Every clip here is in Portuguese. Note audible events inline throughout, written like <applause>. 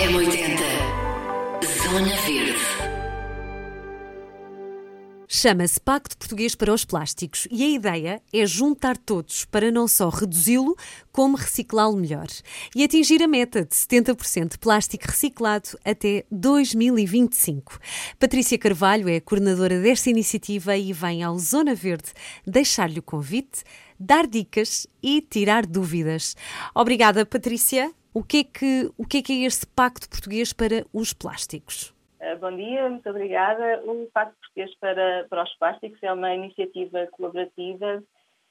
M80 Zona Verde. Chama-se Pacto Português para os Plásticos e a ideia é juntar todos para não só reduzi-lo, como reciclá-lo melhor e atingir a meta de 70% de plástico reciclado até 2025. Patrícia Carvalho é a coordenadora desta iniciativa e vem ao Zona Verde deixar-lhe o convite, dar dicas e tirar dúvidas. Obrigada, Patrícia. O que é que, o que, é, que é este Pacto Português para os Plásticos? Eh, bom dia, muito obrigada. O Pacto Português para, para os Plásticos é uma iniciativa colaborativa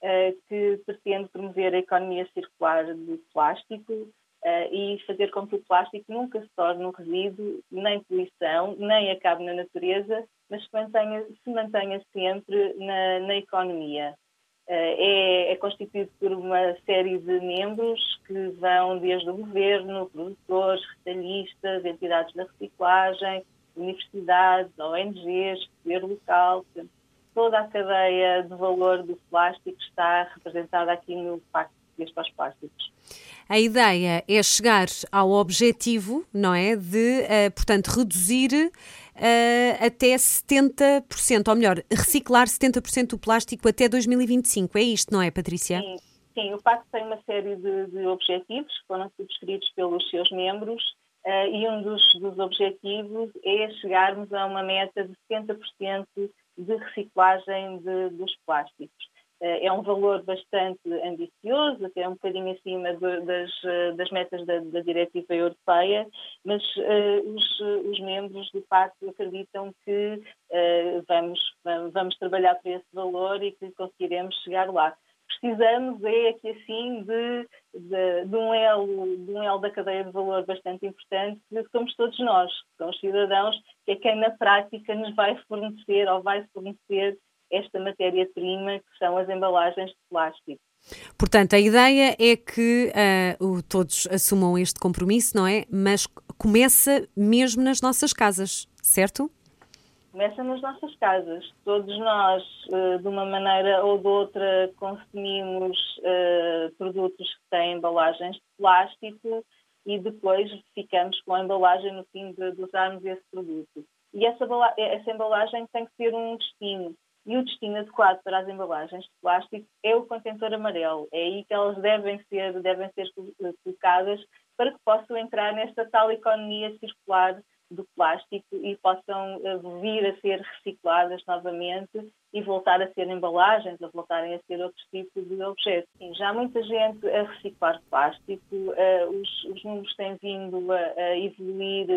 eh, que pretende promover a economia circular do plástico eh, e fazer com que o plástico nunca se torne um resíduo, nem poluição, nem acabe na natureza, mas se mantenha, se mantenha sempre na, na economia. É, é, constituído por uma série de membros que vão desde o governo, produtores, retalhistas, entidades da reciclagem, universidades, ONGs, poder local, toda a cadeia de valor do plástico está representada aqui no Pacto Português para os Plásticos. A ideia é chegar ao objetivo, não é? De, uh, portanto, reduzir uh, até 70%, ou melhor, reciclar 70% do plástico até 2025. É isto, não é, Patrícia? Sim, sim. o Pacto tem uma série de, de objetivos que foram subscritos pelos seus membros uh, e um dos, dos objetivos é chegarmos a uma meta de 70% de reciclagem de, dos plásticos. Eh, é um valor bastante ambicioso, até um bocadinho acima de, das, eh, das, metas da, da, diretiva europeia, mas uh, os, os, membros do pacto acreditam que uh, vamos, vamos trabalhar para esse valor e que conseguiremos chegar lá. Precisamos é que assim de, de, de, um elo, de um elo da cadeia de valor bastante importante, que somos todos nós, são os cidadãos, que é quem na prática nos vai fornecer ou vai fornecer esta matéria-prima que são as embalagens de plástico. Portanto, a ideia é que uh, todos assumam este compromisso, não é? Mas começa mesmo nas nossas casas, certo? Começa nas nossas casas. Todos nós, uh, de uma maneira ou de outra, consumimos uh, produtos que têm embalagens de plástico e depois ficamos com a embalagem no fim de, de usarmos esse produto. E essa, essa embalagem tem que ter um destino e o destino adequado para as embalagens de plástico é o contentor amarelo. É aí que elas devem ser, devem ser colocadas para que possam entrar nesta tal economia circular do plástico e possam eh, vir a ser recicladas novamente e voltar a ser embalagens, ou voltarem a ser outros tipos de objetos. Sim, já há muita gente a reciclar plástico, uh, os, os, números têm vindo a, a evoluir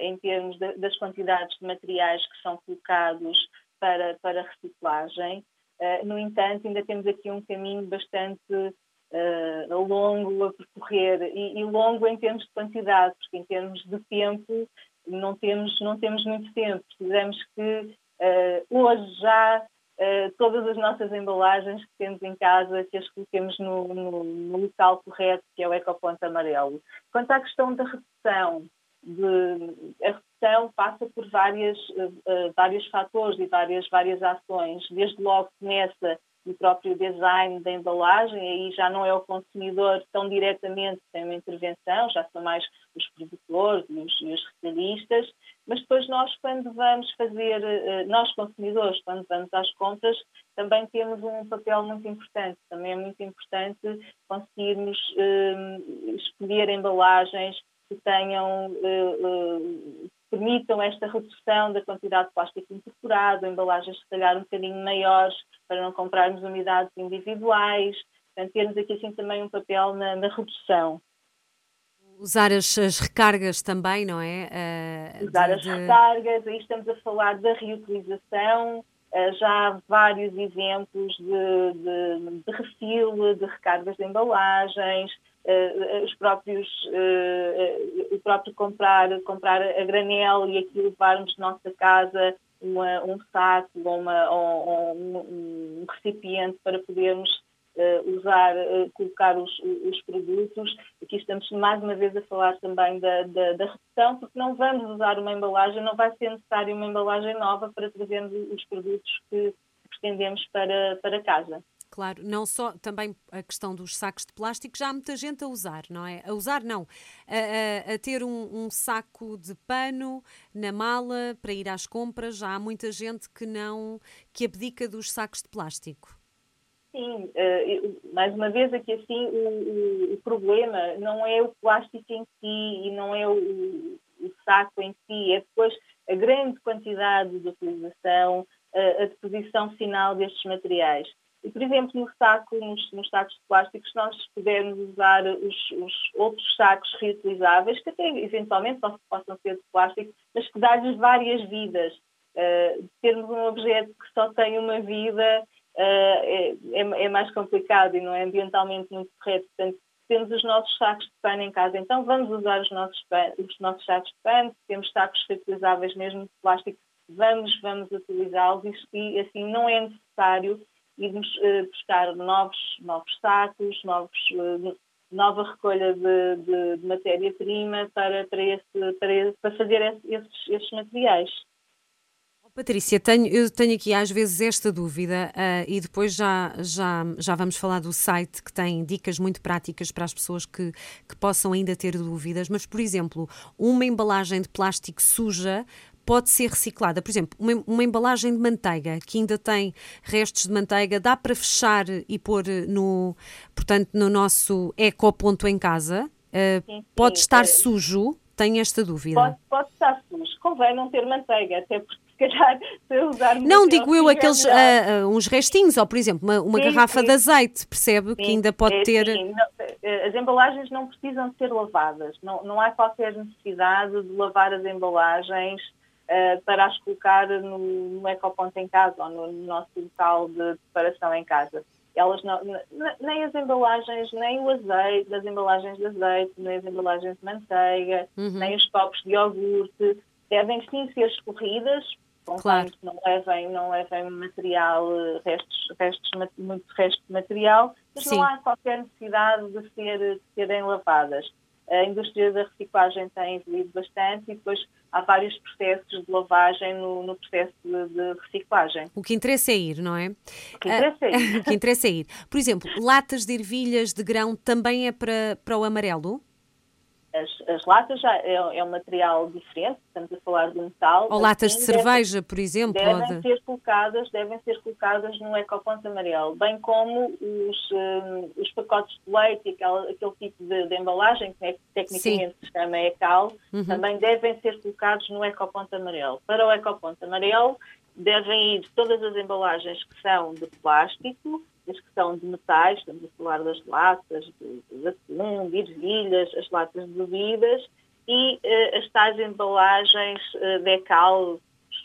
em termos de, das quantidades de materiais que são colocados para, para reciclagem. Uh, no entanto, ainda temos aqui um caminho bastante uh, longo a percorrer e, e, longo em termos de quantidade, porque em termos de tempo não temos, não temos muito tempo. Precisamos que uh, hoje já todas as nossas embalagens que temos em casa, que as coloquemos no, no, no local correto, que é o ecoponto amarelo. Quanto à questão da redução, de, passa por várias, uh, vários fatores e várias, várias ações. Desde logo começa no próprio design da embalagem, aí já não é o consumidor tão diretamente que tem uma intervenção, já são mais os produtores e os, os retalhistas, mas depois nós, quando vamos fazer, uh, nós consumidores, quando vamos às compras, também temos um papel muito importante. Também é muito importante conseguirmos uh, escolher embalagens que tenham, permitam esta redução da quantidade de plástico incorporado, embalagens se calhar um bocadinho maiores para não comprarmos unidades individuais, portanto termos aqui assim também um papel na, na redução. Usar as, as, recargas também, não é? Uh, Usar de, as recargas, aí estamos a falar da reutilização, uh, já há vários exemplos de, de, de refil, de recargas de embalagens, uh, os próprios, uh, o próprio comprar, comprar a granel e aqui levarmos de nossa casa uma, um saco ou, uma, ou, um, um, recipiente para podermos uh, usar, colocar os, os, produtos. Aqui estamos mais uma vez a falar também da, da, da redução, porque não vamos usar uma embalagem, não vai ser necessário uma embalagem nova para trazermos os produtos que pretendemos para, para casa. Claro, não só também a questão dos sacos de plástico, já há muita gente a usar, não é? A usar, não, a, a, a ter um, um, saco de pano na mala para ir às compras, já há muita gente que não, que abdica dos sacos de plástico. Sim, uh, mais uma vez aqui assim, o, o, problema não é o plástico em si e não é o, o saco em si, é depois a grande quantidade de utilização, uh, a deposição final destes materiais. E, por exemplo, no saco, nos, nos sacos de plástico, se nós pudermos usar os, os, outros sacos reutilizáveis, que até eventualmente possam ser de plástico, mas que dá-lhes várias vidas. Uh, termos um objeto que só tem uma vida uh, é, é, mais complicado e não é ambientalmente muito correto. Portanto, temos os nossos sacos de pano em casa, então vamos usar os nossos, os nossos sacos de pano, temos sacos reutilizáveis mesmo de plástico, vamos, vamos utilizá-los e assim não é necessário irmos uh, buscar novos, novos sacos, novos, uh, nova recolha de, de, de matéria-prima para, para, esse, para, para fazer esses, esses materiais. Patrícia, tenho, eu tenho aqui às vezes esta dúvida uh, e depois já, já, já vamos falar do site que tem dicas muito práticas para as pessoas que, que possam ainda ter dúvidas, mas, por exemplo, uma embalagem de plástico suja pode ser reciclada. Por exemplo, uma, uma, embalagem de manteiga que ainda tem restos de manteiga, dá para fechar e pôr no, portanto, no nosso ecoponto em casa? Uh, sim, sim, pode estar é... sujo? Tenho esta dúvida. Pode, pode estar sujo. Convém não ter manteiga, até porque calhar <laughs> se eu usar Não, digo eu aqueles uh, uns restinhos, ou por exemplo, uma, uma sim, garrafa sim. de azeite, percebe? Sim, que ainda pode é, ter. Não, eh, as embalagens não precisam ser lavadas, não, não há qualquer necessidade de lavar as embalagens uh, para as colocar no, no ecoponto em casa ou no, no nosso local de preparação em casa elas não, nem as embalagens, nem o azeite, as embalagens de azeite, nem as embalagens de manteiga, uhum. nem os copos de iogurte, devem sim ser escorridas claro. não levem, não levem material, restos, restos, muito resto de material, mas Sim. não há qualquer necessidade de, ser, de serem lavadas. A indústria da reciclagem tem evoluído bastante e depois há vários processos de lavagem no, no processo de, de, reciclagem. O que interessa é ir, não é? O que interessa é ir. <laughs> o que interessa é ir. Por exemplo, latas de ervilhas de grão também é para, para o amarelo? As, as latas já é, é, um material diferente, estamos a falar de metal. Ou latas de cerveja, por exemplo. Devem de... ser colocadas, devem ser colocadas no ecoponto amarelo, bem como os, um, os pacotes de leite e aquele, aquele tipo de, de, embalagem, que é, tecnicamente Sim. se chama ECAL, uhum. também devem ser colocados no ecoponto amarelo. Para o ecoponto amarelo devem ir todas as embalagens que são de plástico, que são de metais, estamos a falar das latas de, de atum, ervilhas, as latas de bebidas e uh, as tais embalagens uh, decal,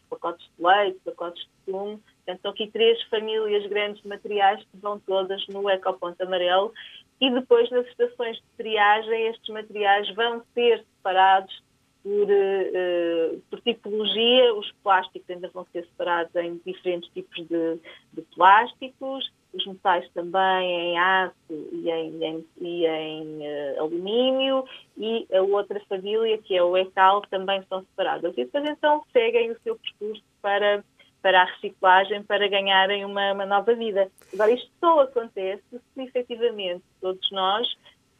pacotes de leite, pacotes de sumo. Portanto, são aqui três famílias grandes de materiais que vão todas no ecoponto amarelo e depois nas estações de triagem estes materiais vão ser separados por, uh, por, tipologia, os plásticos ainda vão ser separados em diferentes tipos de, de plásticos os metais também em aço e em, em, e em uh, alumínio e a outra família, que é o ECAL, também são separadas. E depois então seguem o seu percurso para, para a reciclagem, para ganharem uma, uma nova vida. Agora, isto só acontece se efetivamente todos nós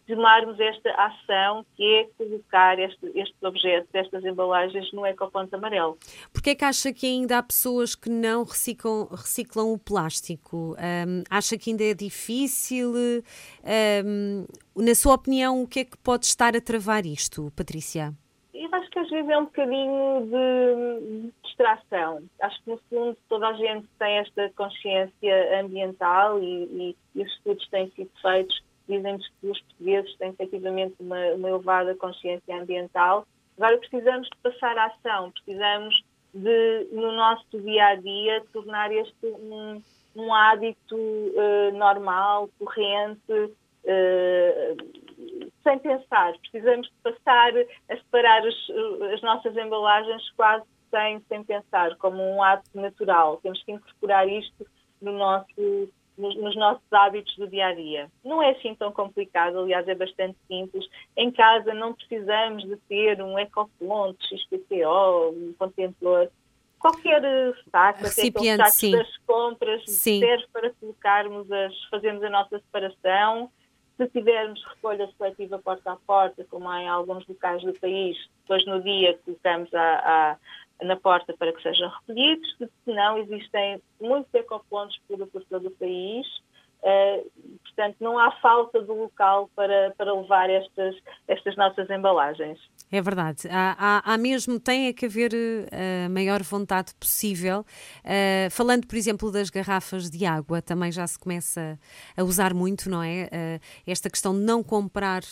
tomarmos esta ação que é colocar este, estes objetos, estas embalagens no ecoponto amarelo. Porquê é que acha que ainda há pessoas que não reciclam, reciclam o plástico? Um, acha que ainda é difícil? Um, na sua opinião, o que é que pode estar a travar isto, Patrícia? Eu acho que às vezes é um bocadinho de distração. Acho que no fundo toda a gente tem esta consciência ambiental e, e, e os estudos têm sido feitos dizem-nos que os portugueses têm efetivamente uma, uma elevada consciência ambiental. Agora precisamos de passar à ação, precisamos de, no nosso dia a dia, tornar este um, um hábito uh, normal, corrente, uh, sem pensar. Precisamos de passar a separar os, as nossas embalagens quase sem, sem pensar, como um ato natural. Temos que incorporar isto no nosso nos, nos, nossos hábitos do dia a dia. Não é assim tão complicado, aliás, é bastante simples. Em casa não precisamos de ter um ecoponto, XPTO, um contentor. qualquer saco, Recipiente, até sim. das compras, sim. serve para colocarmos as, fazermos a nossa separação. Se tivermos recolha seletiva porta a porta, como há em alguns locais do país, depois no dia colocamos a, na porta para que sejam recolhidos. Se não, existem muitos ecopontos por todo o país Uh, portanto, não há falta de local para, para levar estas, estas nossas embalagens. É verdade. Há, há, há mesmo, tem é que haver eh, a maior vontade possível. Uh, falando, por exemplo, das garrafas de água, também já se começa a usar muito, não é? Uh, esta questão de não comprar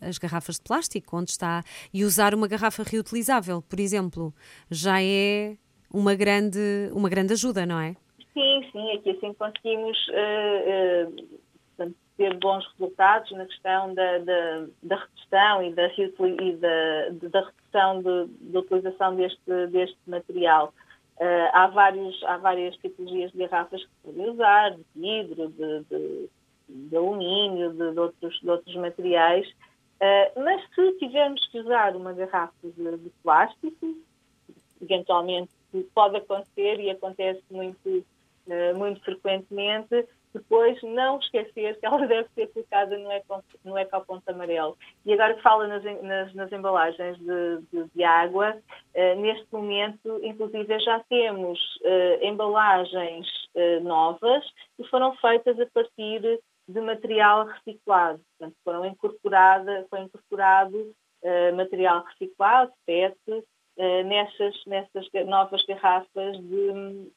as garrafas de plástico, onde está, e usar uma garrafa reutilizável, por exemplo, já é uma grande, uma grande ajuda, não é? Sim, sim, aqui assim conseguimos ter bons resultados na questão da, da, da redução e da, e da, da redução da utilização deste, deste material. Uh, há, vários, há várias tipologias de garrafas que podem usar, de vidro, de, de, de alumínio, de, de, outros, de outros materiais, mas se tivermos que usar uma garrafa de, de plástico, eventualmente pode acontecer e acontece muito eh, muito frequentemente, depois não esquecer que ela <laughs> deve ser colocada no, eco, no ecoponto amarelo. E agora que fala nas, nas, nas embalagens de, de, de água, uh, neste momento, inclusive, já temos uh, embalagens uh, novas que foram feitas a partir de material reciclado. Portanto, foram incorporada, foi incorporado material reciclado, PET, nessas, nessas novas garrafas de,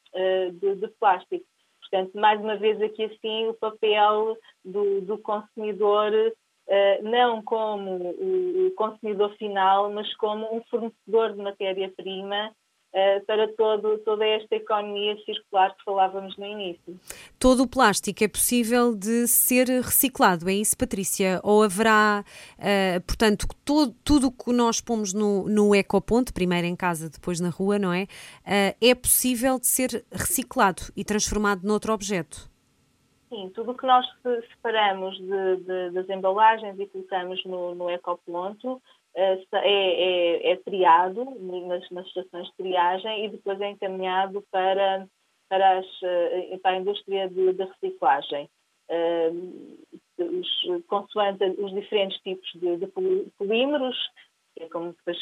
de, de, plástico. Portanto, mais uma vez aqui assim o papel do, do consumidor, uh, não como o, consumidor final, mas como um fornecedor de matéria-prima eh, para todo, toda esta economia circular que falávamos no início. Todo o plástico é possível de ser reciclado, é isso, Patrícia? Ou haverá, uh, portanto, todo, tudo o que nós pomos no, no ecoponto, primeiro em casa, depois na rua, não é? Uh, é possível de ser reciclado e transformado noutro objeto? Sim, tudo o que nós separamos de, de, das embalagens e colocamos no, no ecoponto é, é, é triado nas, nas estações de triagem e depois é encaminhado para, para, as, eh, para a indústria de, de reciclagem. Uh, os, consoante os diferentes tipos de, de polímeros, que é como depois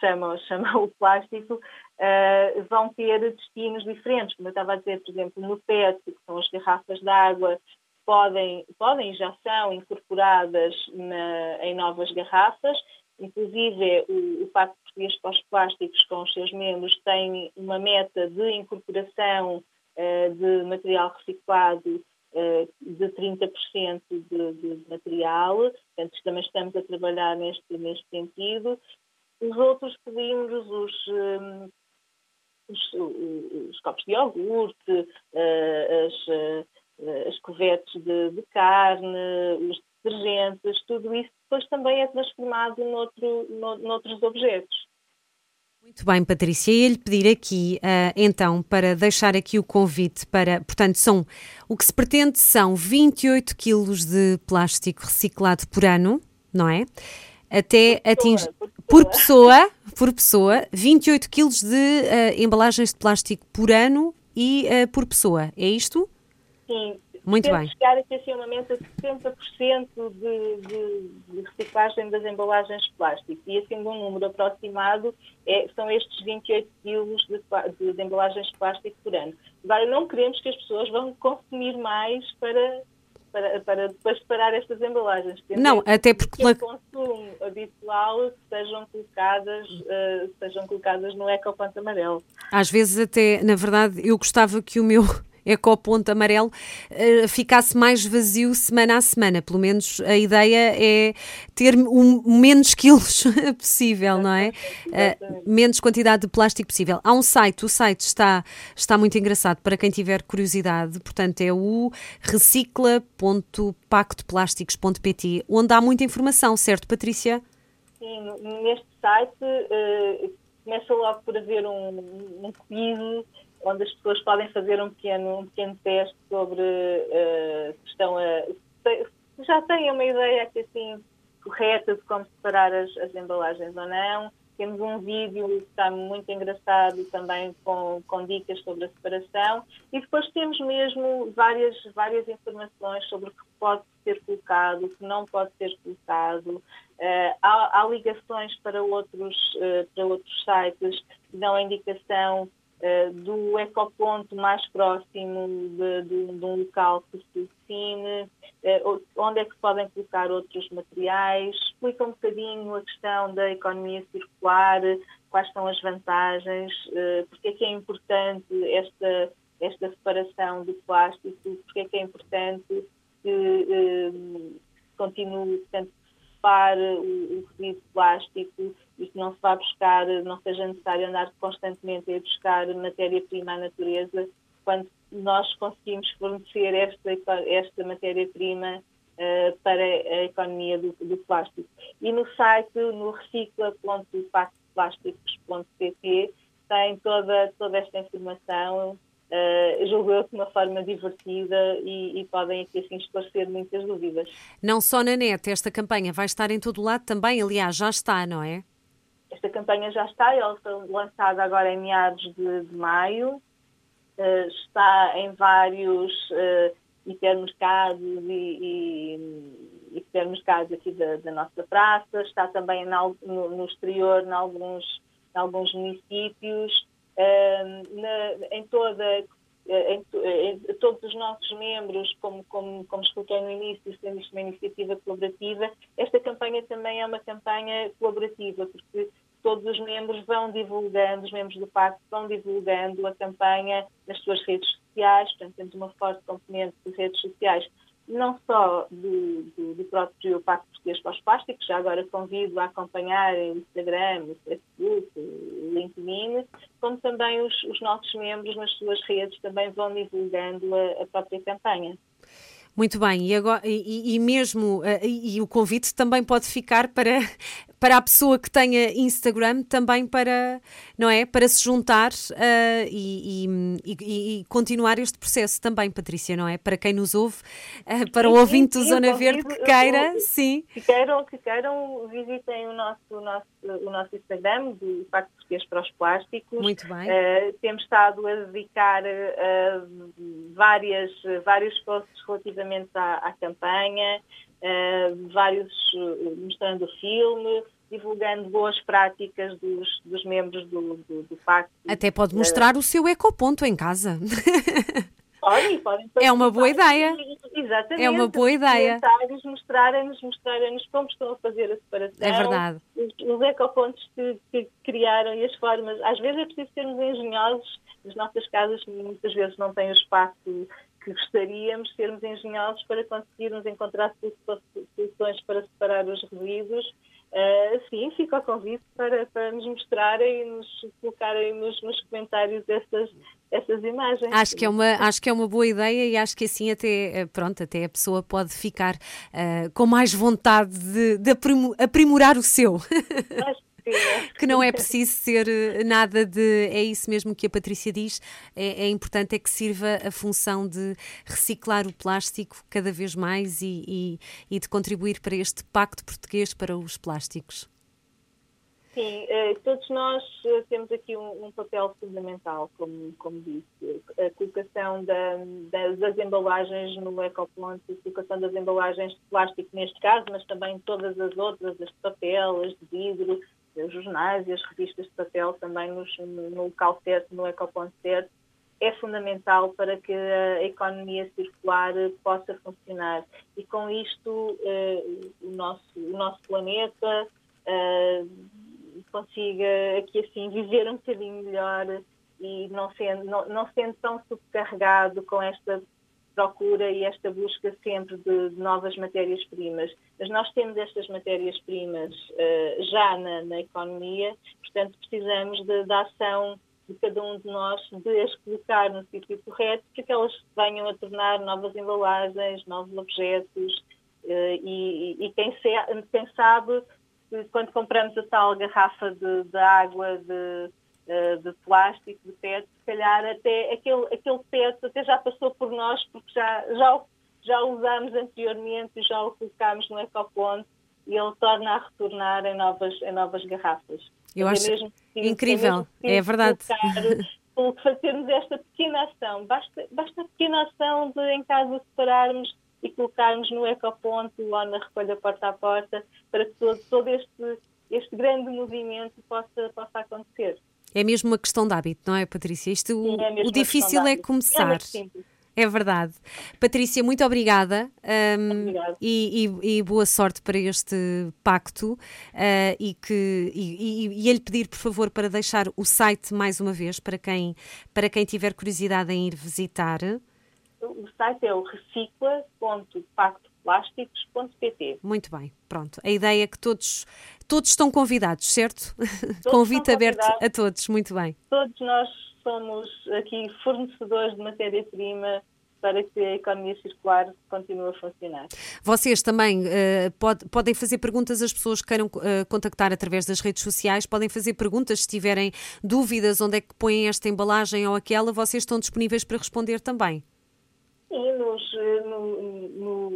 chama, chama o plástico, uh, vão ter destinos diferentes. Como eu estava a dizer, por exemplo, no PET, que são as garrafas de água, podem, podem já são incorporadas na, em novas garrafas Inclusive, o, o Pacto Português para os Plásticos, com os seus membros, tem uma meta de incorporação uh, de material reciclado uh, de 30% de, de, material. Portanto, também estamos a trabalhar neste, neste sentido. Os outros pedimos os, um, os, os, copos de iogurte, as, as covetes de, de carne, os detergentes, tudo isso depois também é transformado noutro, no, noutros objetos. Muito bem, Patrícia. E lhe pedir aqui, uh, então, para deixar aqui o convite para, portanto, são, o que se pretende são 28 quilos de plástico reciclado por ano, não é? Até atingir, por pessoa, por pessoa, 28 quilos de uh, embalagens de plástico por ano e uh, por pessoa, é isto? Sim, muito bem. chegar aqui assim uma meta de 70% de, de, de, reciclagem das embalagens de plástico. E assim, um número aproximado é, são estes 28 quilos de, de, de, embalagens de plástico por ano. Agora, não queremos que as pessoas vão consumir mais para, para, para depois separar estas embalagens. Não, até porque... Que o consumo habitual sejam colocadas, uh, sejam colocadas no ecoponto amarelo. Às vezes até, na verdade, eu gostava que o meu ecoponto amarelo uh, ficasse mais vazio semana a semana. Pelo menos a ideia é ter o menos <laughs> quilos possível, não é? Uh, menos quantidade de plástico possível. Há um site, o site está, está muito engraçado para quem tiver curiosidade, portanto é o recicla.pactoplásticos.pt, onde há muita informação, certo, Patrícia? Sim, neste site uh, começa logo por haver um, um quiz onde as pessoas podem fazer um pequeno, um pequeno teste sobre uh, se estão a. Se já têm uma ideia que assim correta de como separar as, as embalagens ou não. Temos um vídeo que está muito engraçado também com, com dicas sobre a separação e depois temos mesmo várias, várias informações sobre o que pode ser colocado, o que não pode ser colocado. Uh, há, há, ligações para outros, uh, para outros sites que dão a indicação do ecoponto mais próximo de, de, de um local que se define, onde é que se podem colocar outros materiais, explica um bocadinho a questão da economia circular, quais são as vantagens, porque é que é importante esta, esta separação do plástico, porque é que é importante que eh, continue, portanto, o, o resíduo plástico que não se vá buscar, não seja necessário andar constantemente a buscar matéria-prima à natureza, quando nós conseguimos fornecer esta, esta matéria-prima uh, para a economia do, do, plástico. E no site, no recicla.pactoplásticos.pt, tem toda, toda esta informação Uh, julgo eu de uma forma divertida e, e, podem aqui assim esclarecer muitas dúvidas. Não só na net, esta campanha vai estar em todo lado também, aliás, já está, não é? Esta campanha já está, ela foi lançada agora em meados de, de maio, uh, está em vários uh, hipermercados e, e, hipermercados aqui da, da, nossa praça, está também no, no exterior, em alguns, em alguns municípios na, em toda em, em, todos os nossos membros, como, como, como expliquei no início, sendo isto uma iniciativa colaborativa, esta campanha também é uma campanha colaborativa, porque todos os membros vão divulgando, os membros do Pacto vão divulgando a campanha nas suas redes sociais, portanto, temos uma forte componente de redes sociais não só do, do, do próprio Pacto Português para os Plásticos, já agora convido a acompanhar o Instagram, o Facebook, o LinkedIn, como também os, os nossos membros nas suas redes também vão divulgando a, a própria campanha. Muito bem, e, agora, e, e mesmo uh, e, e, o convite também pode ficar para, <laughs> para a pessoa que tenha Instagram, também para, não é? Para se juntar uh, e, e, continuar este processo também, Patrícia, não é? Para quem nos ouve, uh, para o ouvinte do Zona Verde que queira, sim. Que queiram, que queiram, visitem o nosso, o nosso, o nosso Instagram, do Pacto Português para os Plásticos. Muito bem. temos estado a dedicar várias, vários posts relativamente à, à campanha, uh, vários uh, mostrando o filme, divulgando boas práticas dos, dos membros do, do, do Pacto. Até pode mostrar o seu ecoponto em casa. <laughs> Podem, podem. É uma boa ideia. Exatamente. É uma boa ideia. Mostrarem-nos mostrarem como estão a fazer a separação. É verdade. Os, os ecopontos que, que criaram e as formas. Às vezes é preciso sermos engenhosos. As nossas casas muitas vezes não têm o espaço que gostaríamos de sermos engenhosos para conseguirmos encontrar soluções para separar os resíduos. Uh, sim, fica o convite para, para nos mostrarem e nos colocarem nos, nos comentários essas, essas imagens. Acho que, é uma, acho que é uma boa ideia e acho que assim até, eh, pronto, até a pessoa pode ficar uh, com mais vontade de, de aprimorar o seu. <laughs> <laughs> Que não é preciso ser eh, nada de. É isso mesmo que a Patrícia diz. É, é, importante é que sirva a função de reciclar o plástico cada vez mais e, e, e de contribuir para este pacto português para os plásticos. Sim, eh, todos nós eh, temos aqui um, um, papel fundamental, como, como disse. A colocação da, das, das, embalagens no ecoponto, a colocação das embalagens de plástico neste caso, mas também todas as outras, as de papel, as de vidro, os jornais e as revistas de papel também nos, no local certo, no ecoponto certo, é fundamental para que a economia circular possa funcionar. E com isto, eh, o, nosso, o nosso planeta eh, consiga aqui assim viver um bocadinho melhor e não sendo, não, não sendo tão subcarregado com esta procura e esta busca sempre de, de novas matérias-primas. Mas nós temos estas matérias-primas uh, já na, na, economia, portanto precisamos da ação de cada um de nós de as colocar no sítio correto para que elas venham a tornar novas embalagens, novos objetos uh, e, e, quem, se, quem sabe quando compramos a tal garrafa de, de água de de plástico, de PET, se calhar até aquele, aquele PET até já passou por nós, porque já, já, já o usámos anteriormente, já o colocámos no ecoponto e ele torna a retornar em novas, em novas garrafas. Eu acho é incrível, é, é verdade. Colocar, <laughs> fazermos esta pequena ação, basta, basta a pequena ação de em casa separarmos e colocarmos no ecoponto ou na recolha porta a porta para que todo, todo este, este grande movimento possa, possa acontecer. É mesmo uma questão de hábito, não é, Patrícia? Isto, Sim, é o difícil é começar. É, é verdade. Patrícia, muito obrigada, um, e, e, e, boa sorte para este pacto. Uh, e, que, e, e, e pedir, por favor, para deixar o site mais uma vez para quem, para quem tiver curiosidade em ir visitar. O site é o recicla.pactoplásticos.pt. Muito bem, pronto. A ideia é que todos Todos estão convidados, certo? Todos <laughs> Convite aberto a todos, muito bem. Todos nós somos aqui fornecedores de matéria-prima para que a economia circular continue a funcionar. Vocês também uh, pode, podem fazer perguntas às pessoas que queiram uh, contactar através das redes sociais, podem fazer perguntas se tiverem dúvidas onde é que põem esta embalagem ou aquela, vocês estão disponíveis para responder também. Sim, nos, eh, no, no,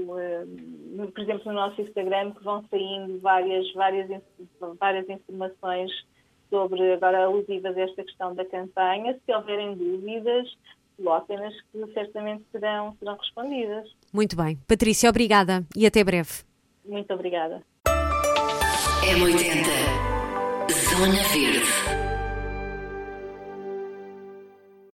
no, por exemplo, no nosso Instagram, que vão saindo várias, várias, várias informações sobre, agora alusivas a esta questão da campanha. Se houverem dúvidas, coloquem-nas que certamente serão, serão respondidas. Muito bem. Patrícia, obrigada e até breve. Muito obrigada. M80 Zona Verde